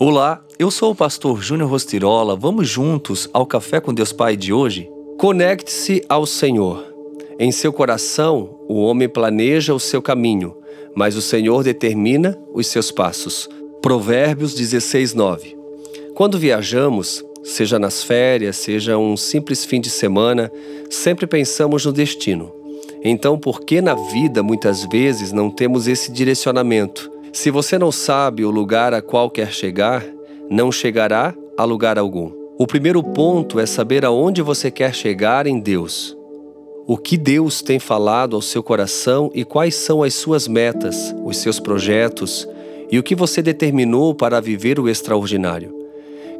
Olá, eu sou o pastor Júnior Rostirola. Vamos juntos ao Café com Deus Pai de hoje? Conecte-se ao Senhor. Em seu coração, o homem planeja o seu caminho, mas o Senhor determina os seus passos. Provérbios 16, 9. Quando viajamos, seja nas férias, seja um simples fim de semana, sempre pensamos no destino. Então, por que na vida muitas vezes não temos esse direcionamento? Se você não sabe o lugar a qual quer chegar, não chegará a lugar algum. O primeiro ponto é saber aonde você quer chegar em Deus. O que Deus tem falado ao seu coração e quais são as suas metas, os seus projetos e o que você determinou para viver o extraordinário.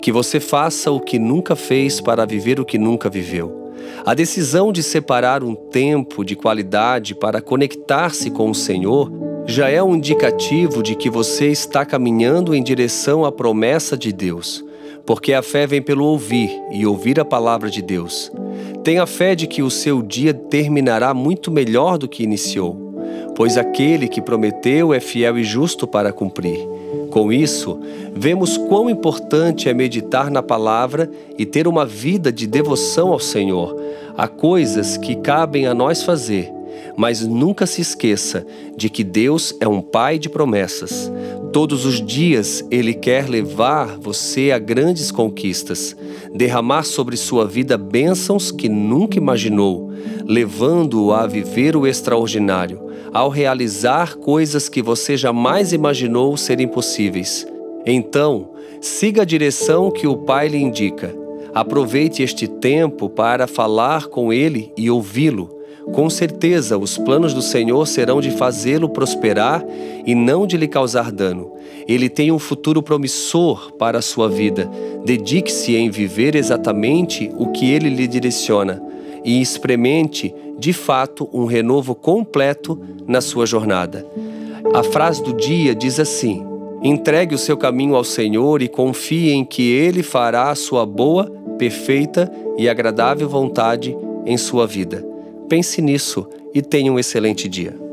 Que você faça o que nunca fez para viver o que nunca viveu. A decisão de separar um tempo de qualidade para conectar-se com o Senhor já é um indicativo de que você está caminhando em direção à promessa de Deus, porque a fé vem pelo ouvir e ouvir a palavra de Deus. Tenha fé de que o seu dia terminará muito melhor do que iniciou, pois aquele que prometeu é fiel e justo para cumprir. Com isso, vemos quão importante é meditar na palavra e ter uma vida de devoção ao Senhor. Há coisas que cabem a nós fazer mas nunca se esqueça de que Deus é um Pai de promessas. Todos os dias Ele quer levar você a grandes conquistas, derramar sobre sua vida bênçãos que nunca imaginou, levando-o a viver o extraordinário, ao realizar coisas que você jamais imaginou serem possíveis. Então, siga a direção que o Pai lhe indica. Aproveite este tempo para falar com Ele e ouvi-lo com certeza, os planos do Senhor serão de fazê-lo prosperar e não de lhe causar dano. Ele tem um futuro promissor para a sua vida. Dedique-se em viver exatamente o que ele lhe direciona e experimente, de fato, um renovo completo na sua jornada. A frase do dia diz assim: Entregue o seu caminho ao Senhor e confie em que ele fará a sua boa, perfeita e agradável vontade em sua vida. Pense nisso e tenha um excelente dia.